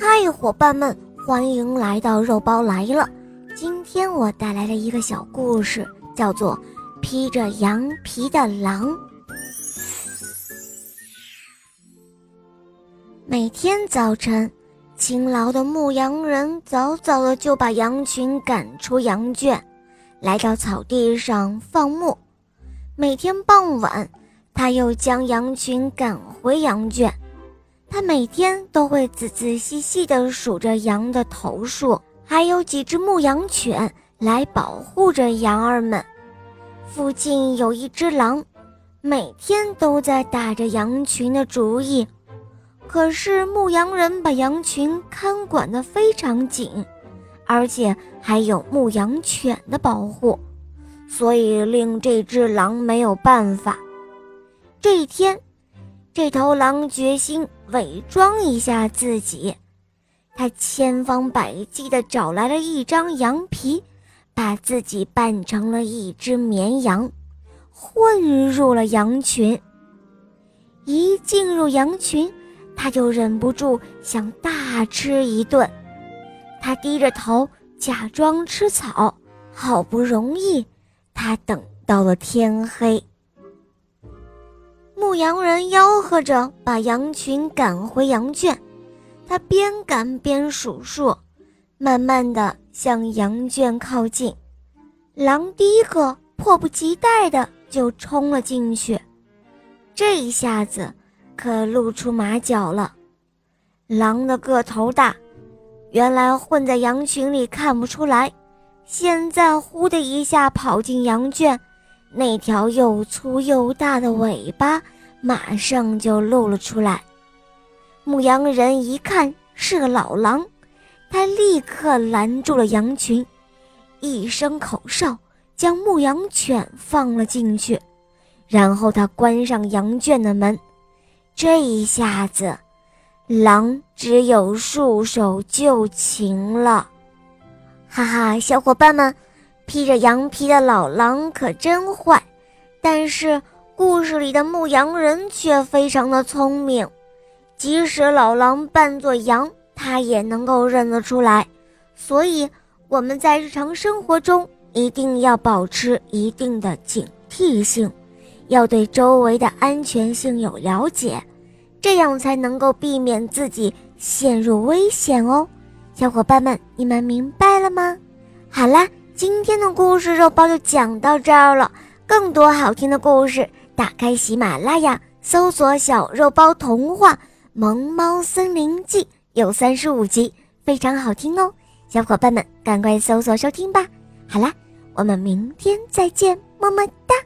嗨，伙伴们，欢迎来到肉包来了。今天我带来了一个小故事，叫做《披着羊皮的狼》。每天早晨，勤劳的牧羊人早早的就把羊群赶出羊圈，来到草地上放牧。每天傍晚，他又将羊群赶回羊圈。他每天都会仔仔细细地数着羊的头数，还有几只牧羊犬来保护着羊儿们。附近有一只狼，每天都在打着羊群的主意。可是牧羊人把羊群看管得非常紧，而且还有牧羊犬的保护，所以令这只狼没有办法。这一天。这头狼决心伪装一下自己，他千方百计地找来了一张羊皮，把自己扮成了一只绵羊，混入了羊群。一进入羊群，他就忍不住想大吃一顿。他低着头假装吃草，好不容易，他等到了天黑。牧羊人吆喝着，把羊群赶回羊圈。他边赶边数数，慢慢的向羊圈靠近。狼第一个迫不及待的就冲了进去，这一下子可露出马脚了。狼的个头大，原来混在羊群里看不出来，现在呼的一下跑进羊圈。那条又粗又大的尾巴马上就露了出来。牧羊人一看是个老狼，他立刻拦住了羊群，一声口哨将牧羊犬放了进去，然后他关上羊圈的门。这一下子，狼只有束手就擒了。哈哈，小伙伴们！披着羊皮的老狼可真坏，但是故事里的牧羊人却非常的聪明。即使老狼扮作羊，他也能够认得出来。所以我们在日常生活中一定要保持一定的警惕性，要对周围的安全性有了解，这样才能够避免自己陷入危险哦。小伙伴们，你们明白了吗？好啦。今天的故事肉包就讲到这儿了。更多好听的故事，打开喜马拉雅，搜索“小肉包童话《萌猫森林记》”，有三十五集，非常好听哦。小伙伴们，赶快搜索收听吧。好啦，我们明天再见，么么哒。